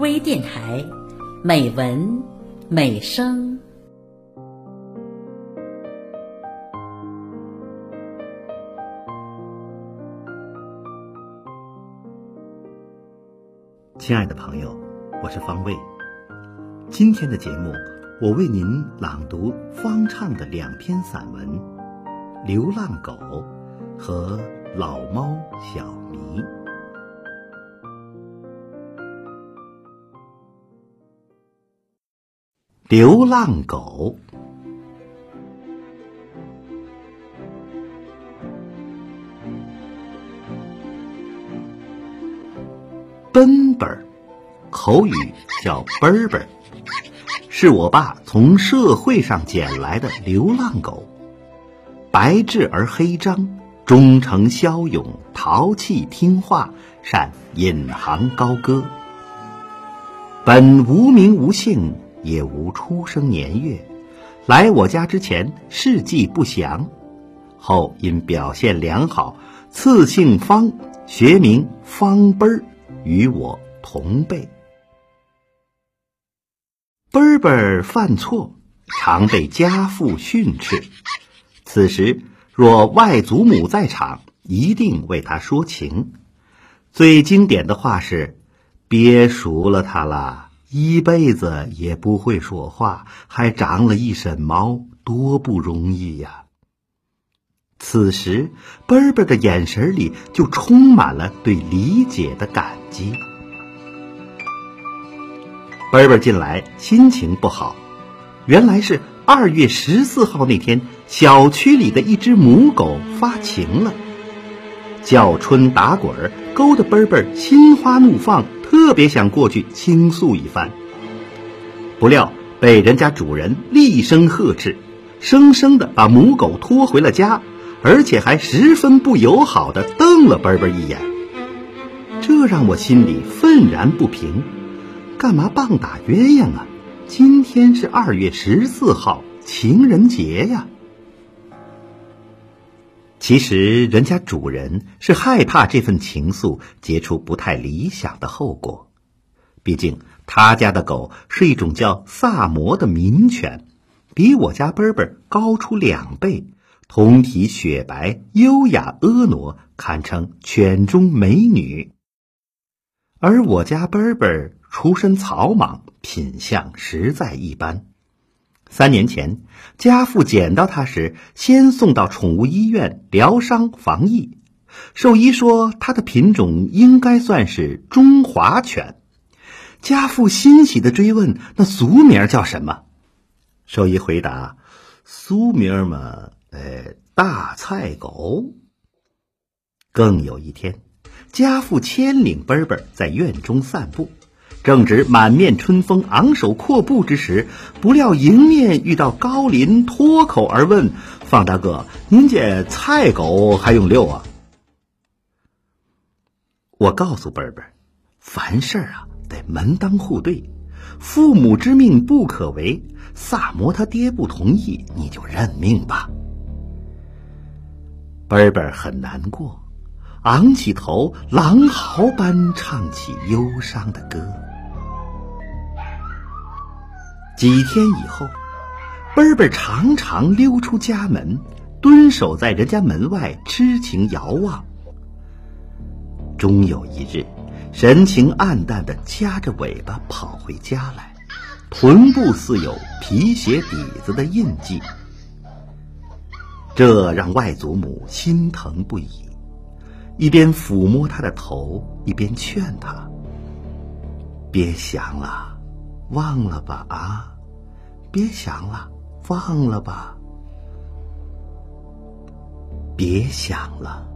微电台，美文美声。亲爱的朋友，我是方卫。今天的节目，我为您朗读方畅的两篇散文《流浪狗》和《老猫小迷》。流浪狗，奔奔儿，口语叫奔奔儿，是我爸从社会上捡来的流浪狗，白质而黑章，忠诚骁勇，淘气听话，善引吭高歌。本无名无姓。也无出生年月，来我家之前事迹不详，后因表现良好，赐姓方，学名方奔儿，与我同辈。奔奔犯错，常被家父训斥。此时若外祖母在场，一定为他说情。最经典的话是：“憋熟了他了。”一辈子也不会说话，还长了一身毛，多不容易呀！此时，贝贝的眼神里就充满了对理解的感激。贝贝进来，心情不好，原来是二月十四号那天，小区里的一只母狗发情了，叫春打滚儿，勾得贝贝心花怒放。特别想过去倾诉一番，不料被人家主人厉声呵斥，生生的把母狗拖回了家，而且还十分不友好的瞪了奔奔一眼。这让我心里愤然不平，干嘛棒打鸳鸯啊？今天是二月十四号，情人节呀。其实，人家主人是害怕这份情愫结出不太理想的后果。毕竟，他家的狗是一种叫萨摩的名犬，比我家奔奔高出两倍，通体雪白，优雅婀娜，堪称犬中美女。而我家奔奔出身草莽，品相实在一般。三年前，家父捡到它时，先送到宠物医院疗伤防疫。兽医说，它的品种应该算是中华犬。家父欣喜的追问：“那俗名叫什么？”兽医回答：“俗名嘛，呃，大菜狗。”更有一天，家父牵领贝贝在院中散步。正值满面春风、昂首阔步之时，不料迎面遇到高林，脱口而问：“方大哥，您这菜狗还用遛啊？”我告诉贝贝，凡事啊得门当户对，父母之命不可违。萨摩他爹不同意，你就认命吧。贝贝很难过，昂起头，狼嚎般唱起忧伤的歌。几天以后，贝贝常常溜出家门，蹲守在人家门外，痴情遥望。终有一日，神情黯淡的夹着尾巴跑回家来，臀部似有皮鞋底子的印记，这让外祖母心疼不已，一边抚摸他的头，一边劝他：“别想了。”忘了吧啊！别想了，忘了吧。别想了，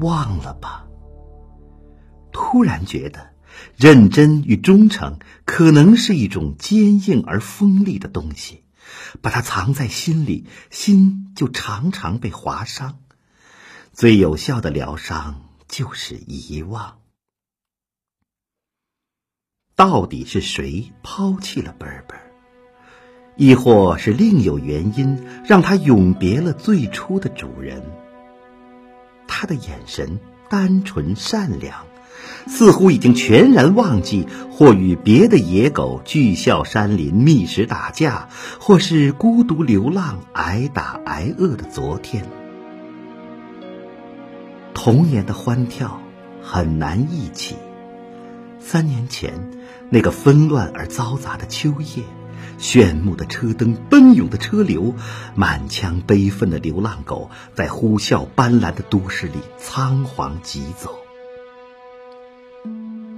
忘了吧。突然觉得，认真与忠诚可能是一种坚硬而锋利的东西，把它藏在心里，心就常常被划伤。最有效的疗伤就是遗忘。到底是谁抛弃了奔奔，亦或是另有原因让他永别了最初的主人？他的眼神单纯善良，似乎已经全然忘记或与别的野狗聚笑山林觅食打架，或是孤独流浪挨打挨饿的昨天。童年的欢跳很难忆起，三年前那个纷乱而嘈杂的秋夜。炫目的车灯，奔涌的车流，满腔悲愤的流浪狗，在呼啸斑斓的都市里仓皇疾走。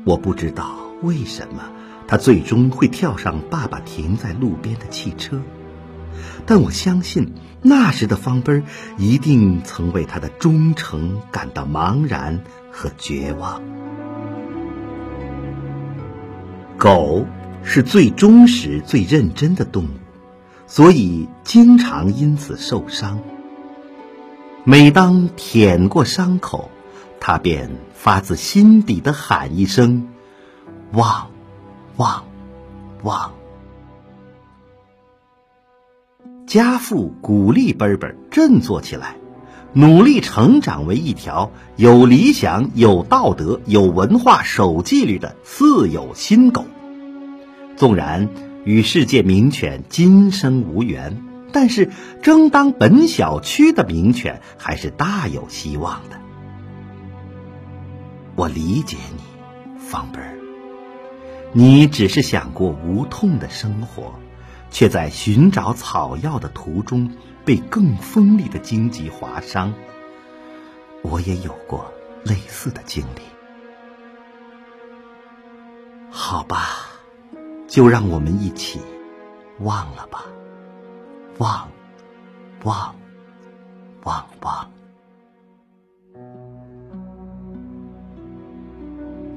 我不知道为什么它最终会跳上爸爸停在路边的汽车，但我相信那时的方奔一定曾为他的忠诚感到茫然和绝望。狗。是最忠实、最认真的动物，所以经常因此受伤。每当舔过伤口，它便发自心底的喊一声：“汪，汪，汪。”家父鼓励奔奔振作起来，努力成长为一条有理想、有道德、有文化、守纪律的四有新狗。纵然与世界名犬今生无缘，但是争当本小区的名犬还是大有希望的。我理解你，方贝儿，你只是想过无痛的生活，却在寻找草药的途中被更锋利的荆棘划伤。我也有过类似的经历。好吧。就让我们一起忘了吧，忘，忘，忘忘。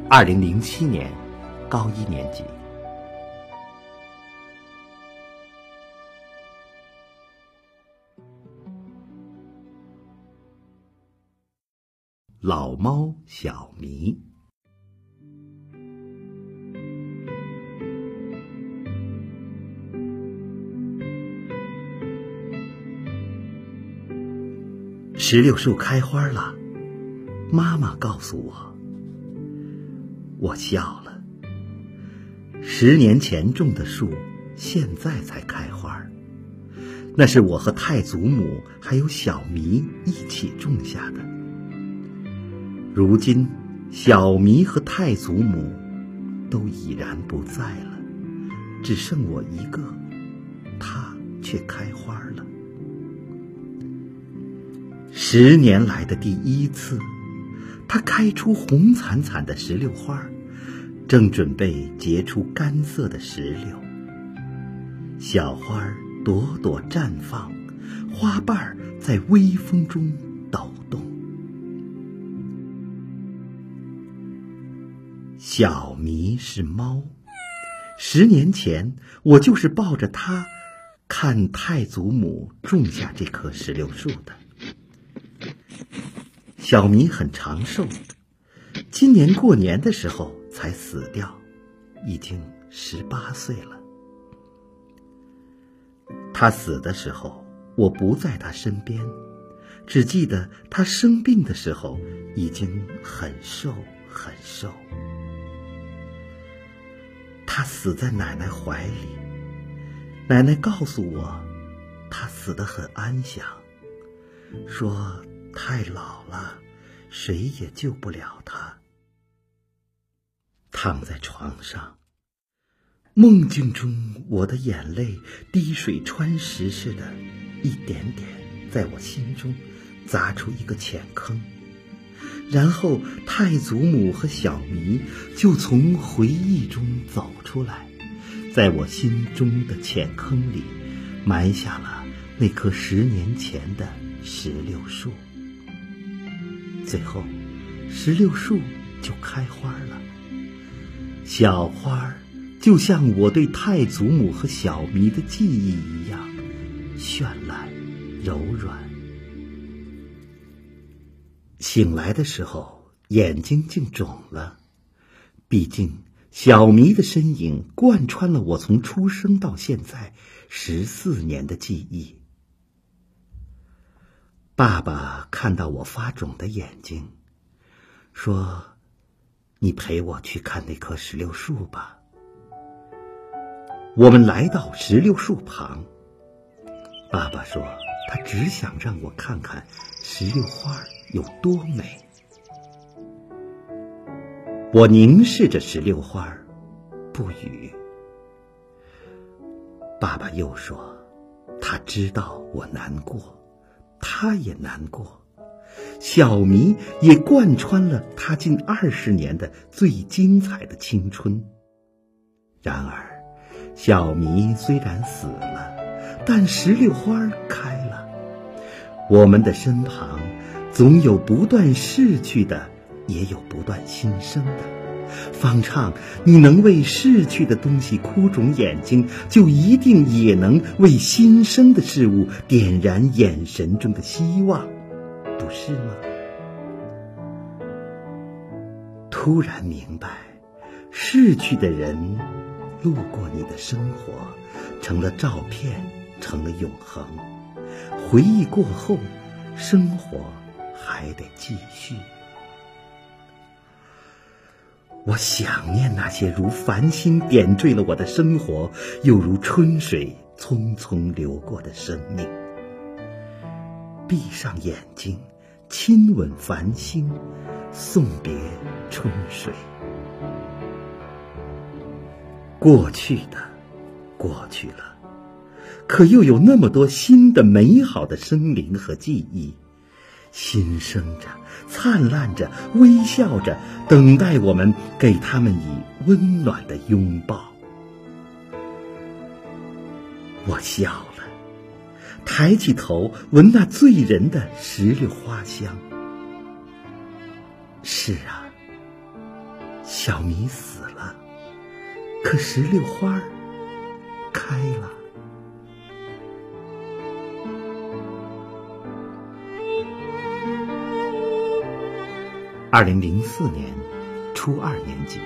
二零零七年，高一年级，老猫小迷。石榴树开花了，妈妈告诉我。我笑了。十年前种的树，现在才开花。那是我和太祖母还有小迷一起种下的。如今，小迷和太祖母都已然不在了，只剩我一个，它却开花了。十年来的第一次，它开出红惨惨的石榴花，正准备结出干涩的石榴。小花朵朵绽放，花瓣在微风中小迷是猫，十年前我就是抱着它，看太祖母种下这棵石榴树的。小迷很长寿，今年过年的时候才死掉，已经十八岁了。他死的时候，我不在他身边，只记得他生病的时候已经很瘦很瘦。他死在奶奶怀里，奶奶告诉我，他死得很安详，说。太老了，谁也救不了他。躺在床上，梦境中我的眼泪滴水穿石似的，一点点在我心中砸出一个浅坑。然后太祖母和小迷就从回忆中走出来，在我心中的浅坑里埋下了那棵十年前的石榴树。最后，石榴树就开花了。小花儿就像我对太祖母和小迷的记忆一样，绚烂、柔软。醒来的时候，眼睛竟肿了。毕竟，小迷的身影贯穿了我从出生到现在十四年的记忆。爸爸看到我发肿的眼睛，说：“你陪我去看那棵石榴树吧。”我们来到石榴树旁。爸爸说：“他只想让我看看石榴花有多美。”我凝视着石榴花，不语。爸爸又说：“他知道我难过，他也难过。小迷也贯穿了他近二十年的最精彩的青春。然而，小迷虽然死了，但石榴花开了。我们的身旁，总有不断逝去的。”也有不断新生的。方唱，你能为逝去的东西哭肿眼睛，就一定也能为新生的事物点燃眼神中的希望，不是吗？突然明白，逝去的人路过你的生活，成了照片，成了永恒。回忆过后，生活还得继续。我想念那些如繁星点缀了我的生活，又如春水匆匆流过的生命。闭上眼睛，亲吻繁星，送别春水。过去的，过去了，可又有那么多新的、美好的生灵和记忆。新生着，灿烂着，微笑着，等待我们给他们以温暖的拥抱。我笑了，抬起头闻那醉人的石榴花香。是啊，小米死了，可石榴花开了。二零零四年，初二年级。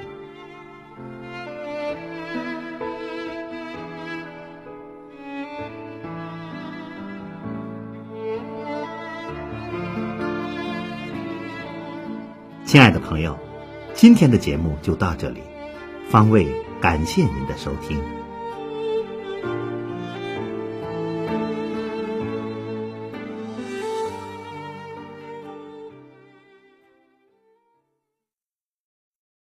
亲爱的朋友，今天的节目就到这里，方位感谢您的收听。